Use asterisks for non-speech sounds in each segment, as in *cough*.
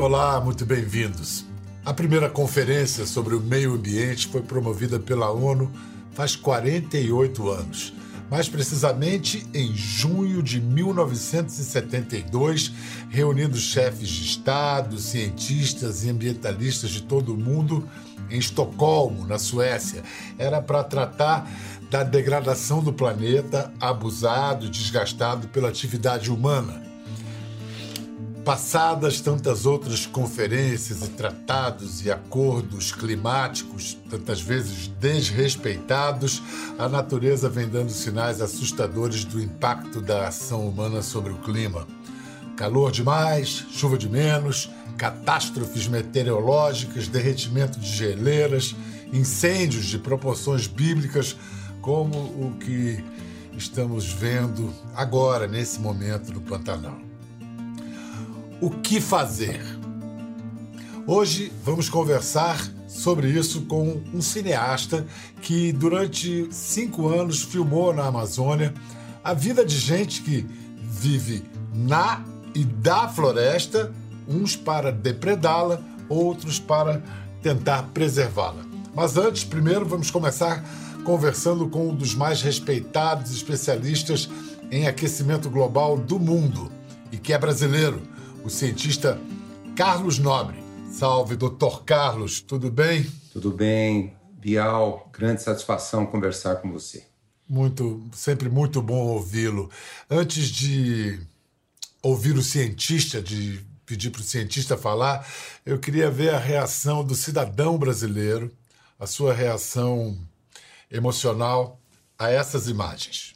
Olá, muito bem-vindos. A primeira conferência sobre o meio ambiente foi promovida pela ONU faz 48 anos. Mais precisamente em junho de 1972, reunindo chefes de Estado, cientistas e ambientalistas de todo o mundo em Estocolmo, na Suécia. Era para tratar da degradação do planeta abusado desgastado pela atividade humana. Passadas tantas outras conferências e tratados e acordos climáticos, tantas vezes desrespeitados, a natureza vem dando sinais assustadores do impacto da ação humana sobre o clima. Calor demais, chuva de menos, catástrofes meteorológicas, derretimento de geleiras, incêndios de proporções bíblicas, como o que estamos vendo agora, nesse momento, no Pantanal. O que fazer? Hoje vamos conversar sobre isso com um cineasta que, durante cinco anos, filmou na Amazônia a vida de gente que vive na e da floresta uns para depredá-la, outros para tentar preservá-la. Mas antes, primeiro vamos começar conversando com um dos mais respeitados especialistas em aquecimento global do mundo e que é brasileiro, o cientista Carlos Nobre. Salve, doutor Carlos, tudo bem? Tudo bem, Bial, grande satisfação conversar com você. Muito, sempre muito bom ouvi-lo. Antes de ouvir o cientista, de pedir para o cientista falar, eu queria ver a reação do cidadão brasileiro, a sua reação emocional a essas imagens.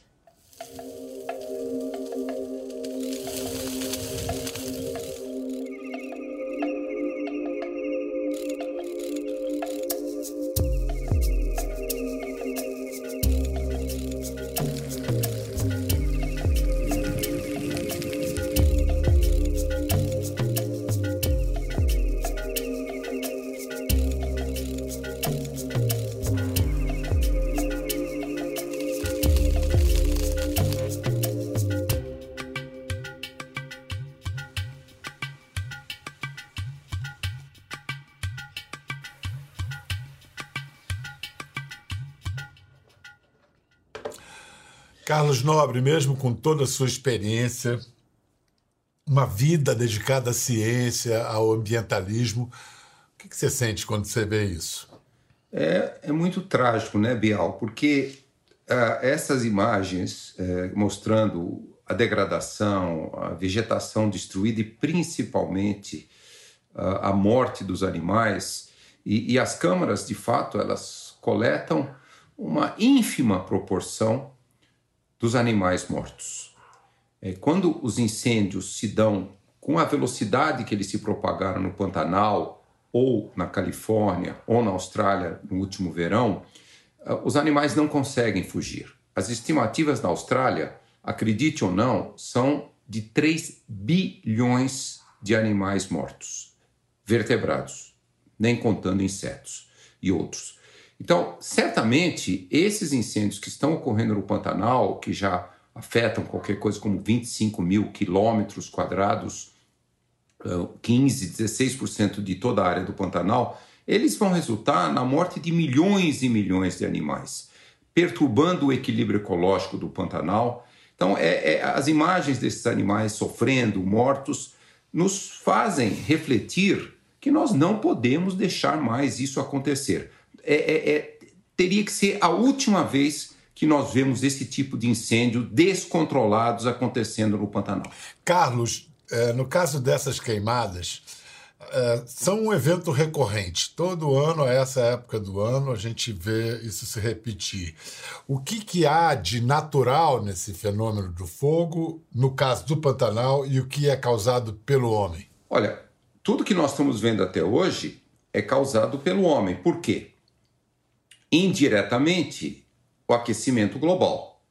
Carlos Nobre, mesmo com toda a sua experiência, uma vida dedicada à ciência, ao ambientalismo, o que, você sente quando você vê isso? É, é muito trágico, né, Bial? Porque uh, essas imagens uh, mostrando a degradação, a vegetação destruída e principalmente uh, a morte dos animais, e, e as câmaras, de fato, elas coletam uma ínfima proporção dos animais mortos. É, quando os incêndios se dão com a velocidade que eles se propagaram no Pantanal, ou na Califórnia, ou na Austrália no último verão, ah, os animais não conseguem fugir. As estimativas na Austrália, acredite ou não, são de 3 bilhões de animais mortos, vertebrados, nem contando insetos e outros. Então, certamente, esses incêndios que estão ocorrendo no Pantanal, que já afetam qualquer coisa como 25 mil quilômetros quadrados, 15, 16% de toda a área do Pantanal, eles vão resultar na morte de milhões e milhões de animais, perturbando o equilíbrio ecológico do Pantanal. Então, é, é, as imagens desses animais sofrendo, mortos, nos fazem refletir que nós não podemos deixar mais isso acontecer é, é, é, teria que ser a última vez que nós vemos esse tipo de incêndio descontrolados acontecendo no Pantanal. Carlos, é, no caso dessas queimadas, é, são um evento recorrente. Todo ano, a essa época do ano, a gente vê isso se repetir. O que, que há de natural nesse fenômeno do fogo, no caso do Pantanal, e o que é causado pelo homem? Olha, tudo que nós estamos vendo até hoje é causado pelo homem. Por quê? Indiretamente o aquecimento global.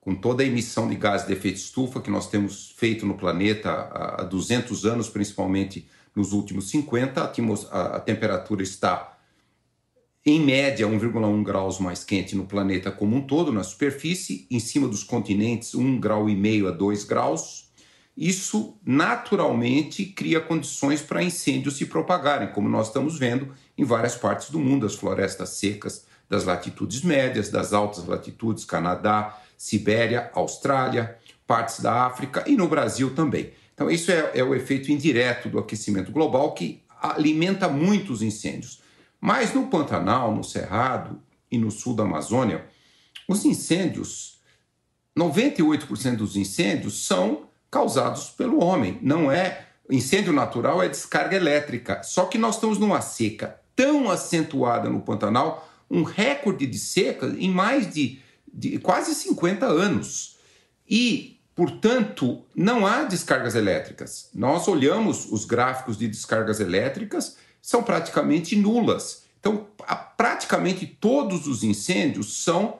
Com toda a emissão de gás de efeito estufa que nós temos feito no planeta há 200 anos, principalmente nos últimos 50, a, a temperatura está em média 1,1 graus mais quente no planeta como um todo, na superfície, em cima dos continentes 1,5 grau a 2 graus. Isso naturalmente cria condições para incêndios se propagarem, como nós estamos vendo em várias partes do mundo, as florestas secas das latitudes médias, das altas latitudes, Canadá, Sibéria, Austrália, partes da África e no Brasil também. Então, isso é, é o efeito indireto do aquecimento global que alimenta muitos incêndios. Mas no Pantanal, no Cerrado e no sul da Amazônia, os incêndios, 98% dos incêndios são causados pelo homem. Não é incêndio natural, é descarga elétrica. Só que nós estamos numa seca tão acentuada no Pantanal, um recorde de seca em mais de, de quase 50 anos. E, portanto, não há descargas elétricas. Nós olhamos os gráficos de descargas elétricas, são praticamente nulas. Então, praticamente todos os incêndios são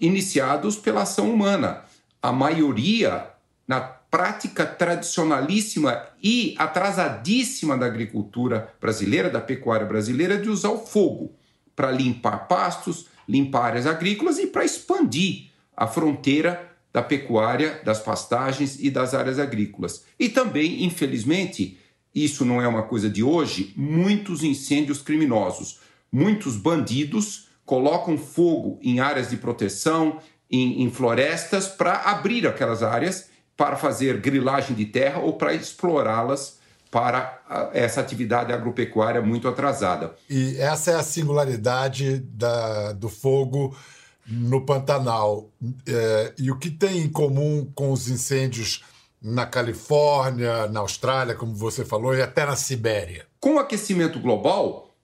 iniciados pela ação humana. A maioria na prática tradicionalíssima e atrasadíssima da agricultura brasileira, da pecuária brasileira, de usar o fogo para limpar pastos, limpar áreas agrícolas e para expandir a fronteira da pecuária, das pastagens e das áreas agrícolas. E também, infelizmente, isso não é uma coisa de hoje, muitos incêndios criminosos, muitos bandidos colocam fogo em áreas de proteção, em, em florestas, para abrir aquelas áreas para fazer grilagem de terra ou para explorá-las para essa atividade agropecuária muito atrasada. E essa é a singularidade da, do fogo no Pantanal. É, e o que tem em comum com os incêndios na Califórnia, na Austrália, como você falou, e até na Sibéria? Com o aquecimento global,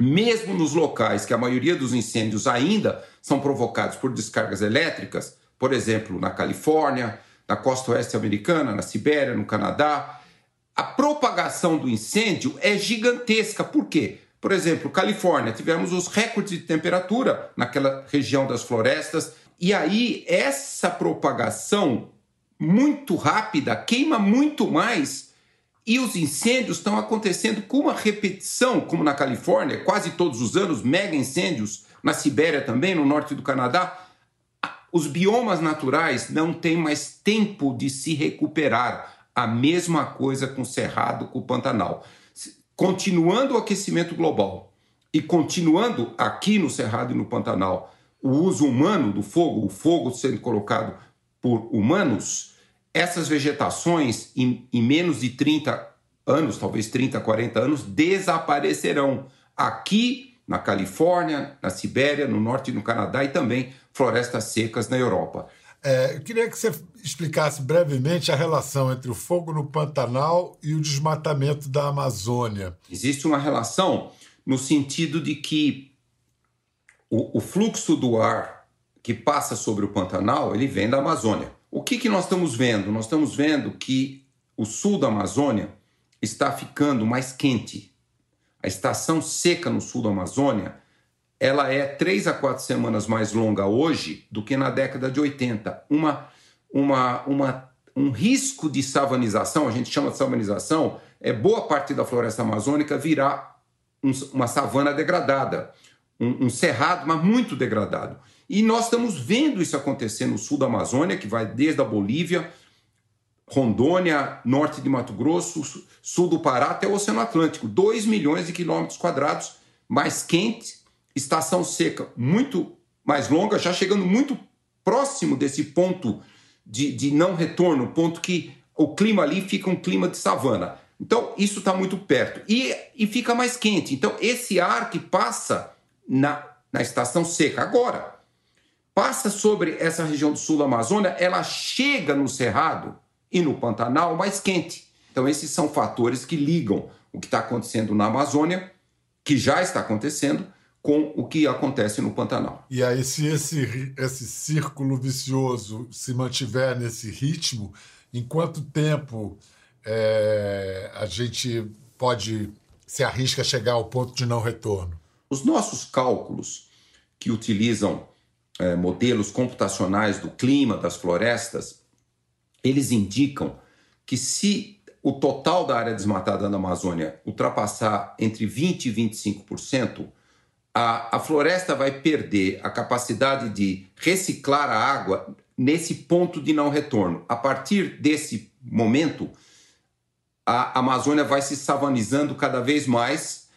mesmo nos locais que a maioria dos incêndios ainda são provocados por descargas elétricas, por exemplo, na Califórnia, na costa oeste americana, na Sibéria, no Canadá, a propagação do incêndio é gigantesca. Por quê? Por exemplo, Califórnia, tivemos os recordes de temperatura naquela região das florestas, e aí essa propagação muito rápida queima muito mais e os incêndios estão acontecendo com uma repetição, como na Califórnia, quase todos os anos, mega incêndios, na Sibéria também, no norte do Canadá. Os biomas naturais não têm mais tempo de se recuperar. A mesma coisa com o Cerrado, com o Pantanal. Continuando o aquecimento global e continuando aqui no Cerrado e no Pantanal o uso humano do fogo, o fogo sendo colocado por humanos, essas vegetações em, em menos de 30 anos, talvez 30, 40 anos, desaparecerão. Aqui na Califórnia, na Sibéria, no norte do Canadá e também florestas secas na Europa. É, eu queria que você explicasse brevemente a relação entre o fogo no Pantanal e o desmatamento da Amazônia. Existe uma relação no sentido de que o, o fluxo do ar que passa sobre o Pantanal ele vem da Amazônia. O que, que nós estamos vendo? Nós estamos vendo que o sul da Amazônia está ficando mais quente. A estação seca no sul da Amazônia ela é três a quatro semanas mais longa hoje do que na década de 80. Uma, uma, uma, um risco de savanização, a gente chama de savanização, é boa parte da floresta amazônica virar um, uma savana degradada, um, um cerrado, mas muito degradado. E nós estamos vendo isso acontecer no sul da Amazônia, que vai desde a Bolívia, Rondônia, norte de Mato Grosso, sul do Pará até o Oceano Atlântico. 2 milhões de quilômetros quadrados mais quente estação seca muito mais longa, já chegando muito próximo desse ponto de, de não retorno, ponto que o clima ali fica um clima de savana. Então, isso está muito perto. E, e fica mais quente. Então, esse ar que passa na, na estação seca agora, passa sobre essa região do sul da Amazônia, ela chega no Cerrado e no Pantanal mais quente. Então, esses são fatores que ligam o que está acontecendo na Amazônia, que já está acontecendo, com o que acontece no Pantanal. E aí, se esse, esse círculo vicioso se mantiver nesse ritmo, em quanto tempo é, a gente pode se arrisca a chegar ao ponto de não retorno? Os nossos cálculos, que utilizam é, modelos computacionais do clima, das florestas, eles indicam que se o total da área desmatada na Amazônia ultrapassar entre 20% e 25%, a, a floresta vai perder a capacidade de reciclar a água nesse ponto de não retorno. A partir desse momento, a Amazônia vai se savanizando cada vez mais.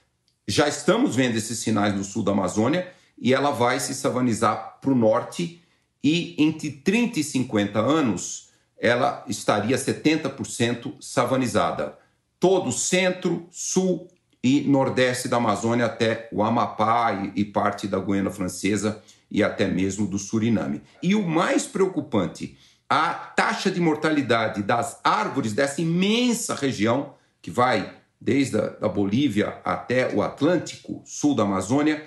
Já estamos vendo esses sinais no sul da Amazônia e ela vai se savanizar para o norte e entre 30 e 50 anos ela estaria 70% savanizada. Todo o centro, sul e nordeste da Amazônia até o Amapá e, e parte da Guiana Francesa e até mesmo do Suriname. E o mais preocupante, a taxa de mortalidade das árvores dessa imensa região, que vai desde a da Bolívia até o Atlântico, sul da Amazônia,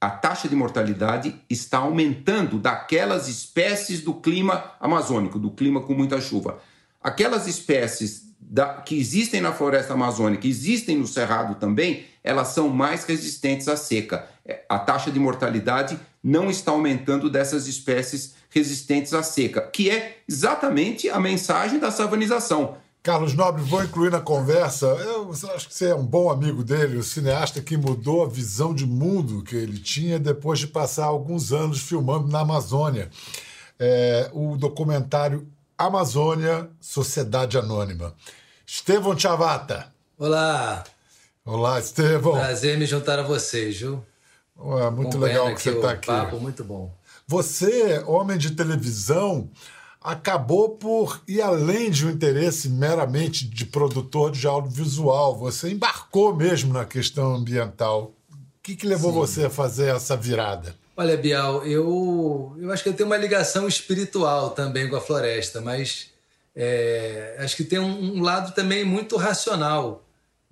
a taxa de mortalidade está aumentando daquelas espécies do clima amazônico, do clima com muita chuva. Aquelas espécies da, que existem na floresta amazônica, existem no cerrado também, elas são mais resistentes à seca. É, a taxa de mortalidade não está aumentando dessas espécies resistentes à seca, que é exatamente a mensagem da savanização. Carlos Nobre, vou incluir na conversa. Eu acho que você é um bom amigo dele, o cineasta que mudou a visão de mundo que ele tinha depois de passar alguns anos filmando na Amazônia. É, o documentário Amazônia, Sociedade Anônima. Estevão Chavata. Olá. Olá, Estevão. Prazer me juntar a vocês, viu? É muito legal que você está aqui. Papo muito bom. Você, homem de televisão, acabou por ir além de um interesse meramente de produtor de audiovisual. Você embarcou mesmo na questão ambiental. O que, que levou Sim. você a fazer essa virada? Olha, Bial, eu, eu acho que eu tenho uma ligação espiritual também com a floresta, mas é, acho que tem um, um, lado também muito racional.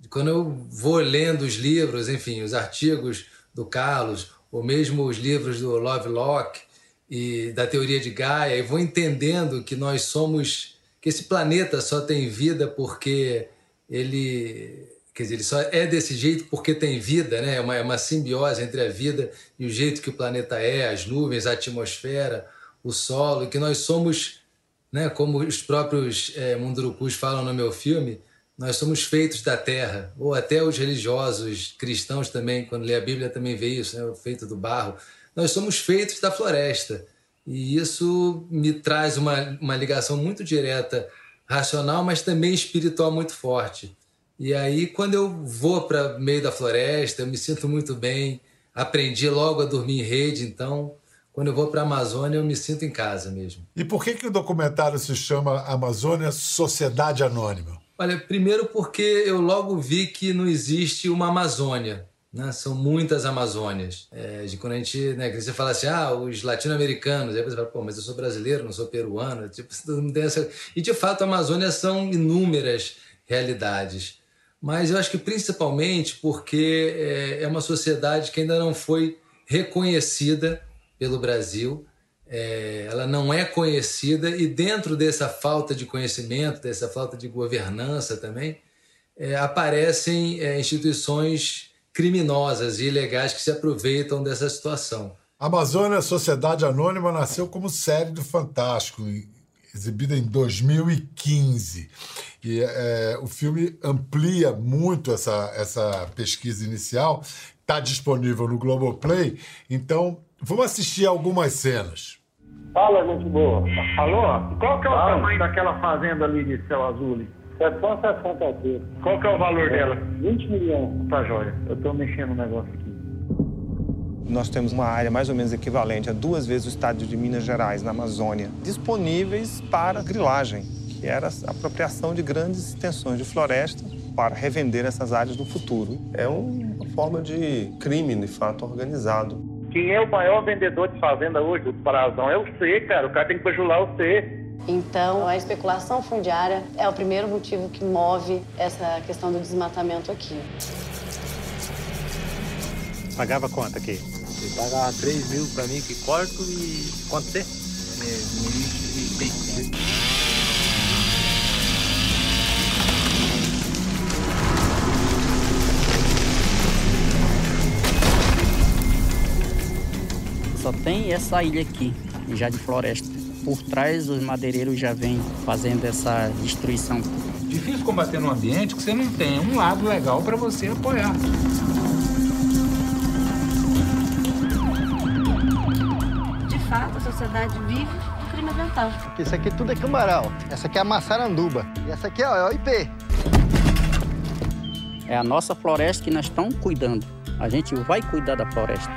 Quando eu vou lendo os livros, enfim, os artigos do Carlos, ou mesmo os livros do Lovelock, e da teoria de Gaia e vou entendendo que nós somos que esse planeta só tem vida porque ele quer dizer ele só é desse jeito porque tem vida né? É uma, é uma simbiose entre a vida e o jeito que o planeta é as nuvens a atmosfera o solo e que nós somos né? Como os próprios é, mundurucus falam no meu filme nós somos feitos da terra. Ou até os religiosos cristãos também quando lê a Bíblia também vê isso né? Feito do barro nós somos feitos da floresta. E isso me traz uma, uma ligação muito direta, racional, mas também espiritual muito forte. E aí, quando eu vou para meio da floresta, eu me sinto muito bem. Aprendi logo a dormir em rede, então, quando eu vou para a Amazônia, eu me sinto em casa mesmo. E por que, que o documentário se chama Amazônia Sociedade Anônima? Olha, primeiro porque eu logo vi que não existe uma Amazônia. Né? São muitas Amazônias. É, de quando a gente, né, que você fala assim, ah, os latino-americanos, aí você fala, pô, mas eu sou brasileiro, não sou peruano, tipo, *laughs* não tem essa... E de fato, a Amazônia são inúmeras realidades. Mas eu acho que principalmente porque é, é uma sociedade que ainda não foi reconhecida pelo Brasil, é, ela não é conhecida e dentro dessa falta de conhecimento, dessa falta de governança também, é, aparecem é, instituições criminosas e ilegais que se aproveitam dessa situação. Amazônia Sociedade Anônima nasceu como série do Fantástico, exibida em 2015. E é, o filme amplia muito essa, essa pesquisa inicial, está disponível no Globoplay, então vamos assistir algumas cenas. Fala, gente boa. Alô? Qual que é o Fala. tamanho daquela fazenda ali de céu azul? É só 60 dias. Qual que é o valor é, dela? 20 milhões. Tá joia. Eu estou mexendo no negócio aqui. Nós temos uma área mais ou menos equivalente a duas vezes o estado de Minas Gerais, na Amazônia, disponíveis para grilagem, que era a apropriação de grandes extensões de floresta para revender essas áreas no futuro. É uma forma de crime, de fato, organizado. Quem é o maior vendedor de fazenda hoje do Parazão? É o C, cara. O cara tem que bajular o C. Então, a especulação fundiária é o primeiro motivo que move essa questão do desmatamento aqui. Pagava quanto aqui? Ele pagava 3 mil para mim que corto e quanto você? É, 1.600. Só tem essa ilha aqui, já de floresta por trás os madeireiros já vêm fazendo essa destruição. Difícil combater num ambiente que você não tem um lado legal para você apoiar. De fato, a sociedade vive experimentar. Isso aqui tudo é cambaral. Essa aqui é a maçaranduba. E essa aqui ó, é o IP. É a nossa floresta que nós estamos cuidando. A gente vai cuidar da floresta.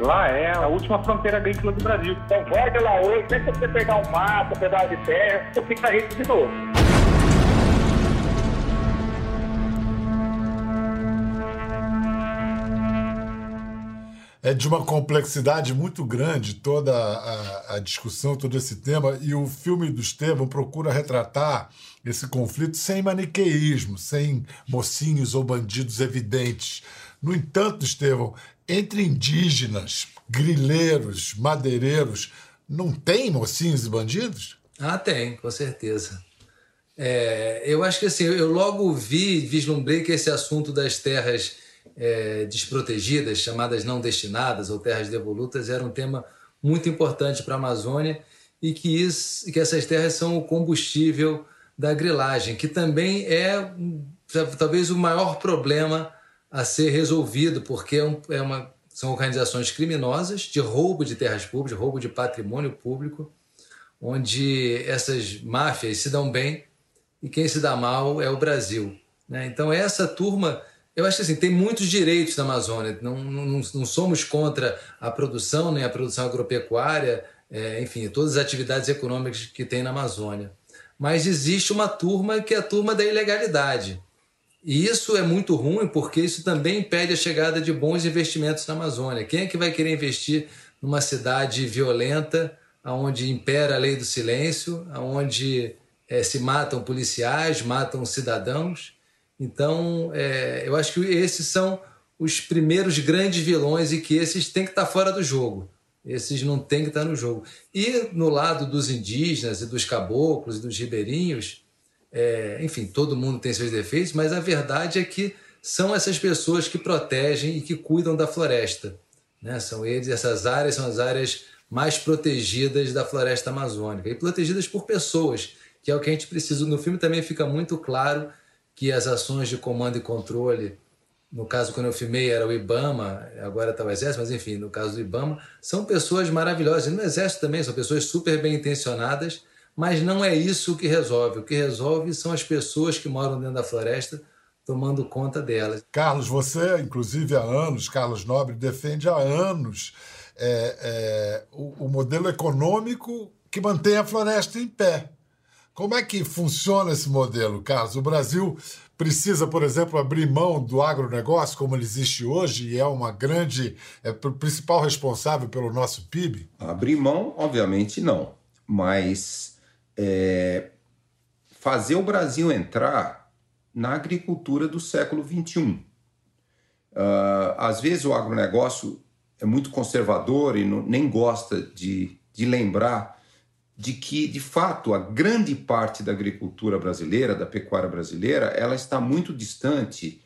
Lá é a última fronteira agrícola do Brasil. Então, volte lá hoje, deixa você pegar um mato, um pedaço de terra, você fica rico de novo. É de uma complexidade muito grande toda a, a, discussão, todo esse tema, e o filme do Estevam procura retratar esse conflito sem maniqueísmo, sem mocinhos ou bandidos evidentes. No entanto, Estevam, entre indígenas, grileiros, madeireiros, não tem mocinhos e bandidos? Ah, tem, com certeza. É, eu acho que assim, eu logo vi, vislumbrei que esse assunto das terras é, desprotegidas, chamadas não destinadas ou terras devolutas, era um tema muito importante para a Amazônia e que, isso, que essas terras são o combustível da grilagem, que também é talvez o maior problema a ser resolvido, porque é, um, é uma, são organizações criminosas de roubo de terras públicas, roubo de patrimônio público, onde essas máfias se dão bem e quem se dá mal é o Brasil. Né? Então, essa turma eu acho que assim, tem muitos direitos na Amazônia. Não, não, não somos contra a produção, nem a produção agropecuária, é, enfim, todas as atividades econômicas que tem na Amazônia. Mas existe uma turma que é a turma da ilegalidade. E isso é muito ruim porque isso também impede a chegada de bons investimentos na Amazônia. Quem é que vai querer investir numa cidade violenta, onde impera a lei do silêncio, onde é, se matam policiais, matam cidadãos? Então, é, eu acho que esses são os primeiros grandes vilões e que esses têm que estar fora do jogo. Esses não têm que estar no jogo. E no lado dos indígenas e dos caboclos e dos ribeirinhos, é, enfim, todo mundo tem seus defeitos, mas a verdade é que são essas pessoas que protegem e que cuidam da floresta. Né? São eles, essas áreas são as áreas mais protegidas da floresta amazônica e protegidas por pessoas, que é o que a gente precisa. No filme também fica muito claro que as ações de comando e controle, no caso quando eu filmei era o IBAMA, agora está o Exército, mas enfim, no caso do IBAMA, são pessoas maravilhosas. E no Exército também são pessoas super bem intencionadas, mas não é isso o que resolve. O que resolve são as pessoas que moram dentro da floresta tomando conta delas. Carlos, você, inclusive há anos, Carlos Nobre, defende há anos é, é, o, o modelo econômico que mantém a floresta em pé. Como é que funciona esse modelo, Carlos? O Brasil precisa, por exemplo, abrir mão do agronegócio como ele existe hoje e é uma grande, é o principal responsável pelo nosso PIB? Abrir mão, obviamente, não. Mas é, fazer o Brasil entrar na agricultura do século XXI. Uh, ah, às vezes o agronegócio é muito conservador e não, nem gosta de, de lembrar de que, de fato, a grande parte da agricultura brasileira, da pecuária brasileira, ela está muito distante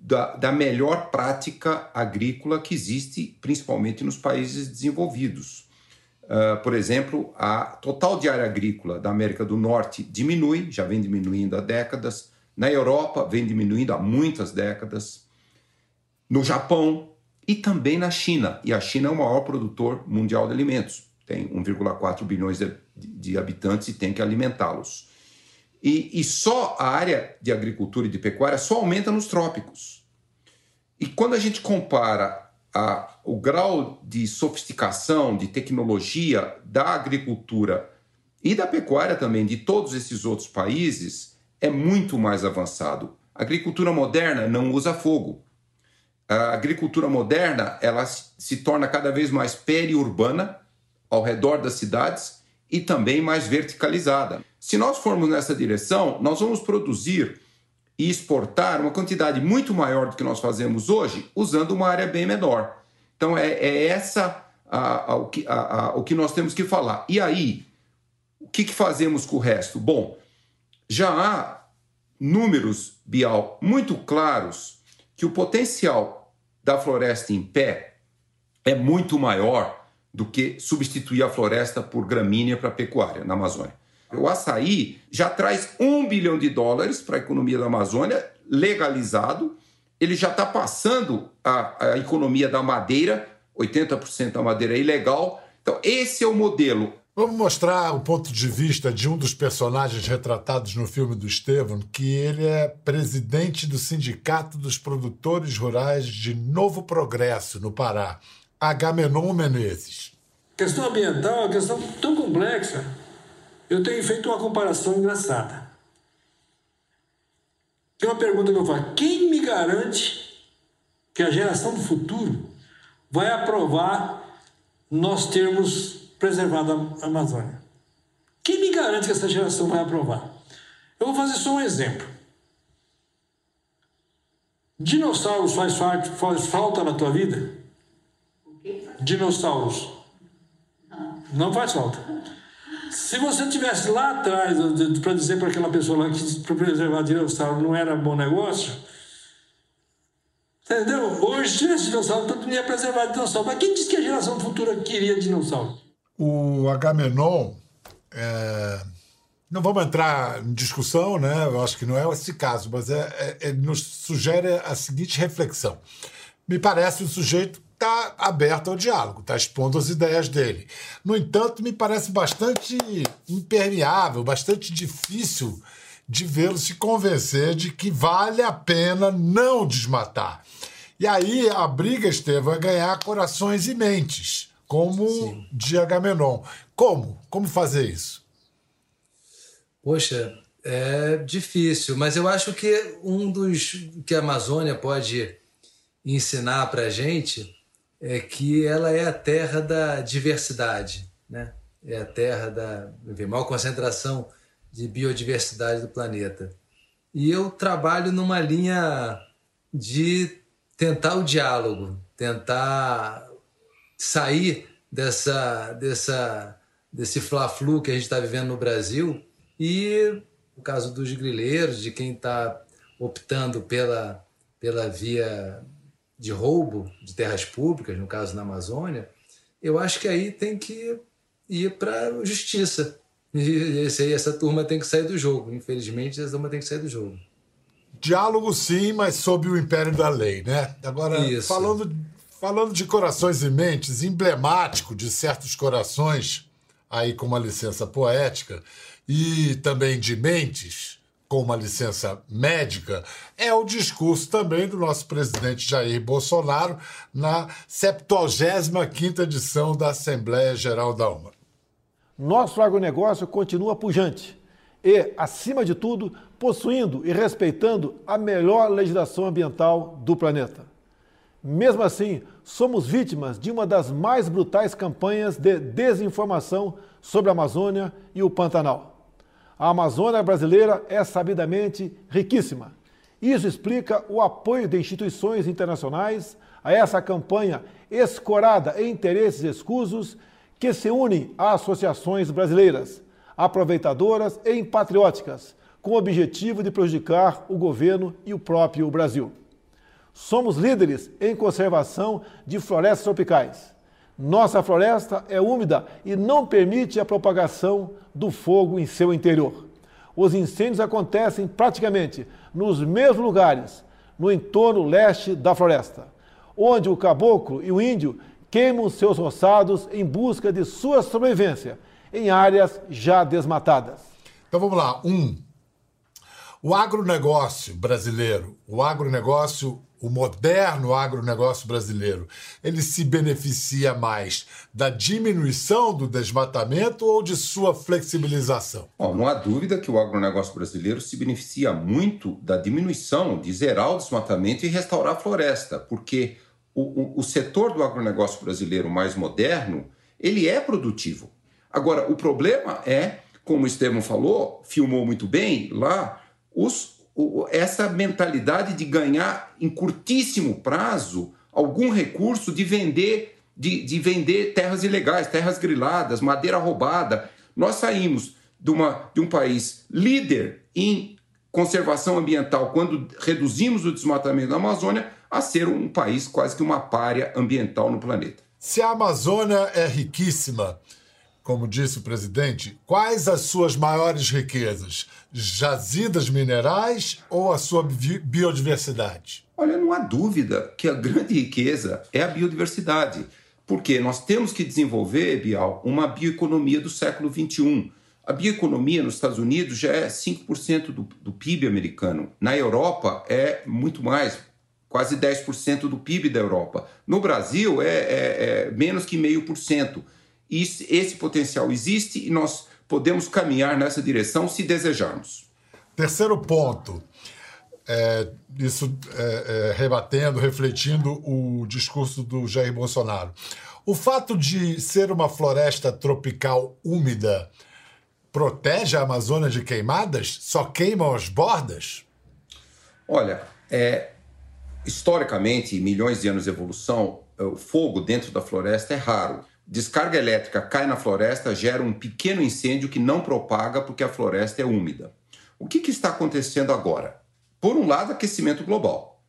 da, da melhor prática agrícola que existe, principalmente nos países desenvolvidos. Uh, por exemplo, a total de área agrícola da América do Norte diminui, já vem diminuindo há décadas. Na Europa, vem diminuindo há muitas décadas. No Japão e também na China. E a China é o maior produtor mundial de alimentos tem 1,4 bilhões de, de, habitantes e tem que alimentá-los. E, e só a área de agricultura e de pecuária só aumenta nos trópicos. E quando a gente compara a, o grau de sofisticação, de tecnologia da agricultura e da pecuária também de todos esses outros países, é muito mais avançado. A agricultura moderna não usa fogo. A agricultura moderna ela se torna cada vez mais periurbana, ao redor das cidades e também mais verticalizada. Se nós formos nessa direção, nós vamos produzir e exportar uma quantidade muito maior do que nós fazemos hoje, usando uma área bem menor. Então é, é essa a, a, o, que, a, o que nós temos que falar. E aí, o que, que fazemos com o resto? Bom, já há números, Bial, muito claros que o potencial da floresta em pé é muito maior do que substituir a floresta por gramínea para pecuária na Amazônia. O açaí já traz um bilhão de dólares para a economia da Amazônia, legalizado. Ele já está passando a, a, economia da madeira, 80% da madeira é ilegal, Então, esse é o modelo. Vamos mostrar o ponto de vista de um dos personagens retratados no filme do Estevam, que ele é presidente do Sindicato dos Produtores Rurais de Novo Progresso, no Pará, Agamenon Menezes. A questão ambiental é uma questão tão complexa. Eu tenho feito uma comparação engraçada. Tem uma pergunta que eu faço: quem me garante que a geração do futuro vai aprovar nós termos preservado a Amazônia? Quem me garante que essa geração vai aprovar? Eu vou fazer só um exemplo. Dinossauros faz, faz falta na tua vida? Dinossauros. Não faz falta. Se você tivesse lá atrás para dizer para aquela pessoa lá que para preservar dinossauro não era bom negócio, entendeu? Hoje, se tivesse dinossauro, todo mundo ia preservar dinossauro. Mas quem disse que a geração futura queria dinossauro? O Agamenon, é... não vamos entrar em discussão, né? Eu acho que não é esse caso, mas é, é, nos sugere a seguinte reflexão. Me parece um sujeito está aberto ao diálogo, está expondo as ideias dele. No entanto, me parece bastante impermeável, bastante difícil de vê-lo se convencer de que vale a pena não desmatar. E aí a briga, Estevam, é ganhar corações e mentes, como Sim. de Agamenon. Como? Como fazer isso? Poxa, é difícil, mas eu acho que um dos que a Amazônia pode ensinar para a gente é que ela é a terra da diversidade, né? É a terra da enfim, maior concentração de biodiversidade do planeta. E eu trabalho numa linha de tentar o diálogo, tentar sair dessa, dessa, desse fla-flu que a gente está vivendo no Brasil e, no caso dos grileiros, de quem está optando pela, pela via de roubo de terras públicas, no caso na Amazônia, eu acho que aí tem que ir para a justiça. E esse essa turma tem que sair do jogo. Infelizmente, essa turma tem que sair do jogo. Diálogo sim, mas sob o império da lei, né? Agora, Isso. falando, falando de corações e mentes, emblemático de certos corações, aí com uma licença poética, e também de mentes, com uma licença médica, é o discurso também do nosso presidente Jair Bolsonaro na 75ª edição da Assembleia Geral da UMA. Nosso agronegócio continua pujante e, acima de tudo, possuindo e respeitando a melhor legislação ambiental do planeta. Mesmo assim, somos vítimas de uma das mais brutais campanhas de desinformação sobre a Amazônia e o Pantanal. A Amazônia brasileira é sabidamente riquíssima. Isso explica o apoio de instituições internacionais a essa campanha escorada em interesses escusos que se unem a associações brasileiras, aproveitadoras e patrióticas, com o objetivo de prejudicar o governo e o próprio Brasil. Somos líderes em conservação de florestas tropicais. Nossa floresta é úmida e não permite a propagação do fogo em seu interior. Os incêndios acontecem praticamente nos mesmos lugares, no entorno leste da floresta, onde o caboclo e o índio queimam seus roçados em busca de sua sobrevivência em áreas já desmatadas. Então vamos lá. Um, o agronegócio brasileiro, o agronegócio o moderno agronegócio brasileiro, ele se beneficia mais da diminuição do desmatamento ou de sua flexibilização? Bom, não há dúvida que o agronegócio brasileiro se beneficia muito da diminuição, de zerar o desmatamento e restaurar a floresta, porque o, o, o setor do agronegócio brasileiro mais moderno, ele é produtivo. Agora, o problema é, como o Estevam falou, filmou muito bem lá, os essa mentalidade de ganhar em curtíssimo prazo algum recurso de vender de, de vender terras ilegais, terras griladas, madeira roubada. Nós saímos de, uma, de um país líder em conservação ambiental quando reduzimos o desmatamento da Amazônia a ser um país quase que uma párea ambiental no planeta. Se a Amazônia é riquíssima, como disse o presidente, quais as suas maiores riquezas? Jazidas minerais ou a sua biodiversidade? Olha, não há dúvida que a grande riqueza é a biodiversidade. Porque nós temos que desenvolver, Bial, uma bioeconomia do século XXI. A bioeconomia nos Estados Unidos já é 5% do, do PIB americano. Na Europa é muito mais, quase 10% do PIB da Europa. No Brasil é, é, é menos que meio por cento. Esse potencial existe e nós podemos caminhar nessa direção se desejarmos. Terceiro ponto, é, isso é, é, rebatendo, refletindo o discurso do Jair Bolsonaro. O fato de ser uma floresta tropical úmida protege a Amazônia de queimadas? Só queimam as bordas? Olha, é, historicamente, milhões de anos de evolução, o fogo dentro da floresta é raro. Descarga elétrica cai na floresta, gera um pequeno incêndio que não propaga porque a floresta é úmida. O que, que está acontecendo agora? Por um lado, aquecimento global.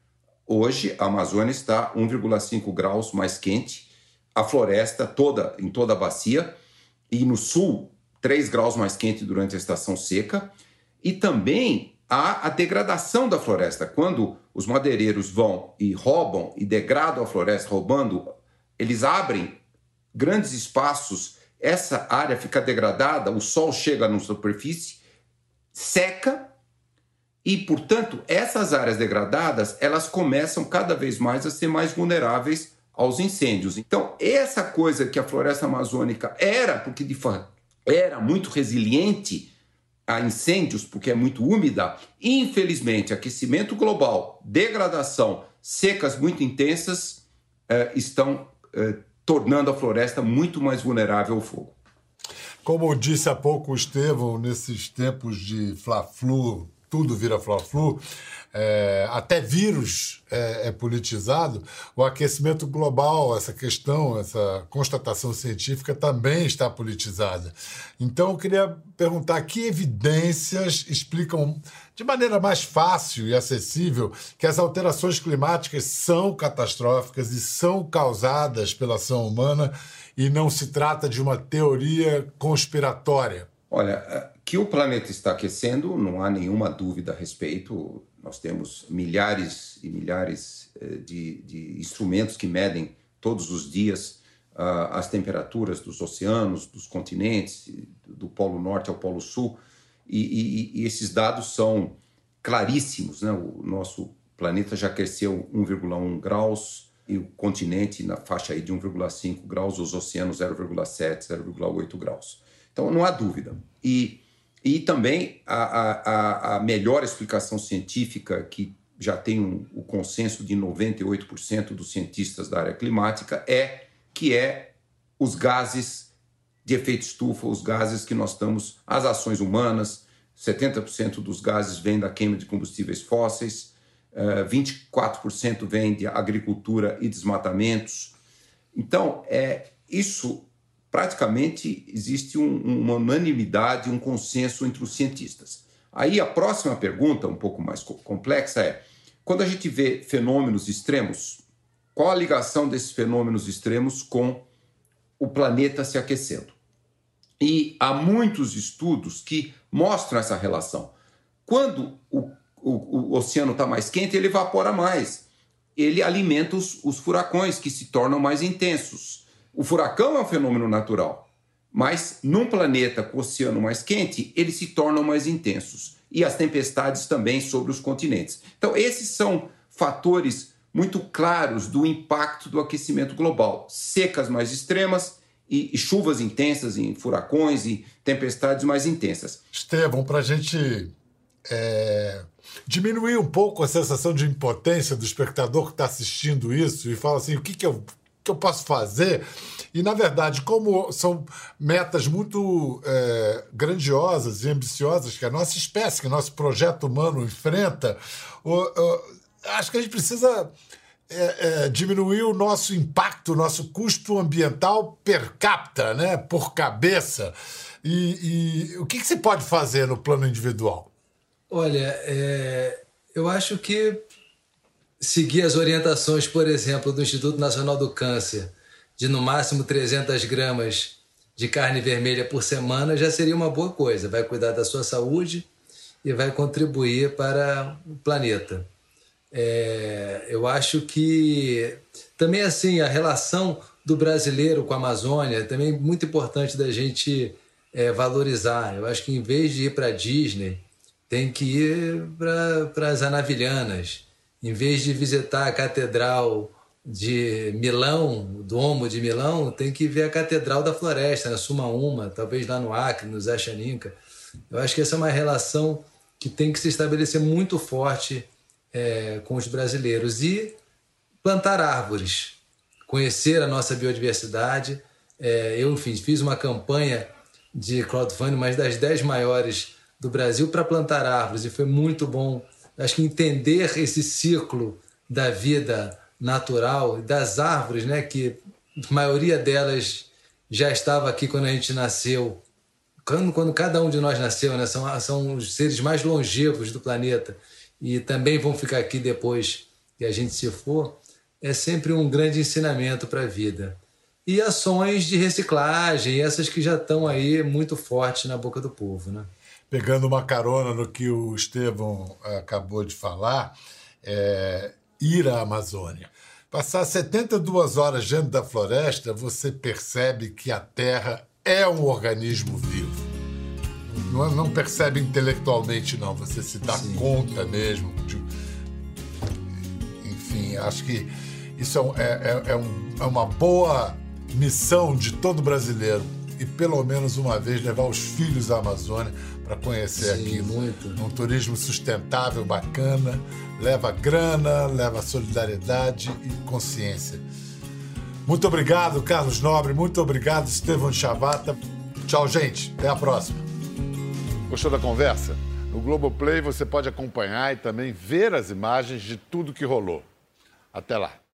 Hoje, a Amazônia está 1,5 graus mais quente, a floresta toda, em toda a bacia, e no sul, 3 graus mais quente durante a estação seca, e também há a degradação da floresta. Quando os madeireiros vão e roubam e degradam a floresta, roubando, eles abrem grandes espaços, essa área fica degradada, o sol chega na superfície, seca e, portanto, essas áreas degradadas, elas começam cada vez mais a ser mais vulneráveis aos incêndios. Então, essa coisa que a floresta amazônica era, porque de fato era muito resiliente a incêndios, porque é muito úmida, infelizmente, aquecimento global, degradação, secas muito intensas eh, estão eh, tornando a floresta muito mais vulnerável ao fogo. Como disse há pouco o Estevão, nesses tempos de Fla-Flu, tudo vira fla-flu, é, até vírus é, é, politizado, o aquecimento global, essa questão, essa constatação científica também está politizada. Então, eu queria perguntar que evidências explicam de maneira mais fácil e acessível que as alterações climáticas são catastróficas e são causadas pela ação humana e não se trata de uma teoria conspiratória. Olha, que o planeta está aquecendo, não há nenhuma dúvida a respeito. Nós temos milhares e milhares eh, de, de instrumentos que medem todos os dias uh, as temperaturas dos oceanos, dos continentes, do Polo Norte ao Polo Sul, e, e, e esses dados são claríssimos. Né? O nosso planeta já cresceu 1,1 graus e o continente na faixa aí de 1,5 graus, os oceanos 0,7, 0,8 graus. Então não há dúvida. E e também a, a, a melhor explicação científica, que já tem um, o consenso de 98% dos cientistas da área climática, é que é os gases de efeito estufa, os gases que nós estamos, as ações humanas, 70% dos gases vêm da queima de combustíveis fósseis, 24% eh, vem de agricultura e desmatamentos. Então, é, isso praticamente existe um, uma unanimidade, um consenso entre os cientistas. Aí a próxima pergunta, um pouco mais complexa, é: quando a gente vê fenômenos extremos, qual a ligação desses fenômenos extremos com o planeta se aquecendo? E há muitos estudos que mostram essa relação. Quando o, o, o oceano está mais quente, ele evapora mais. Ele alimenta os, os furacões, que se tornam mais intensos. O furacão é um fenômeno natural, mas num planeta com oceano mais quente, eles se tornam mais intensos. E as tempestades também sobre os continentes. Então, esses são fatores muito claros do impacto do aquecimento global. Secas mais extremas e, e chuvas intensas, em furacões e tempestades mais intensas. Estevão, para a gente é, diminuir um pouco a sensação de impotência do espectador que está assistindo isso e fala assim: o que, que eu que eu posso fazer? E, na verdade, como são metas muito é, grandiosas e ambiciosas que a nossa espécie, que o nosso projeto humano enfrenta, acho que a gente precisa é, é, diminuir o nosso impacto, o nosso custo ambiental per capita, né, por cabeça. E, e o que, que, se pode fazer no plano individual? Olha, é, eu acho que seguir as orientações, por exemplo, do Instituto Nacional do Câncer, de no máximo 300 gramas de carne vermelha por semana, já seria uma boa coisa. Vai cuidar da sua saúde e vai contribuir para o planeta. É, eu acho que também assim a relação do brasileiro com a Amazônia, também muito importante da gente é, valorizar. Eu acho que em vez de ir para Disney, tem que ir para as Anavilhanas. Em vez de visitar a Catedral de Milão, o Domo de Milão, tem que ver a Catedral da Floresta, na Suma Uma, talvez lá no Acre, no Zachaninca. Eu acho que essa é uma relação que tem que se estabelecer muito forte é, com os brasileiros. E plantar árvores, conhecer a nossa biodiversidade. É, eu, enfim, fiz uma campanha de crowdfunding, mais das 10 maiores do Brasil, para plantar árvores, e foi muito bom. Acho que entender esse ciclo da vida natural, das árvores, né, que a maioria delas já estava aqui quando a gente nasceu, quando, quando cada um de nós nasceu, né, são, são os seres mais longevos do planeta e também vão ficar aqui depois que a gente se for, é sempre um grande ensinamento para a vida. E ações de reciclagem, essas que já estão aí muito fortes na boca do povo. Né? Pegando uma carona no que o Estevão eh, acabou de falar, é, ir à Amazônia. Passar 72 horas dentro da floresta, você percebe que a Terra é um organismo vivo. Não, não percebe intelectualmente, não. Você se dá Sim. conta mesmo. De... Enfim, acho que isso é, é, é, um, é uma boa missão de todo brasileiro e pelo menos uma vez levar os filhos à Amazônia para conhecer Sim, aquilo. Muito. Um turismo sustentável, bacana, leva grana, leva solidariedade e consciência. Muito obrigado, Carlos Nobre. Muito obrigado, Estevão Chavata. Tchau, gente. Até a próxima. Gostou da conversa? No Globoplay você pode acompanhar e também ver as imagens de tudo que rolou. Até lá.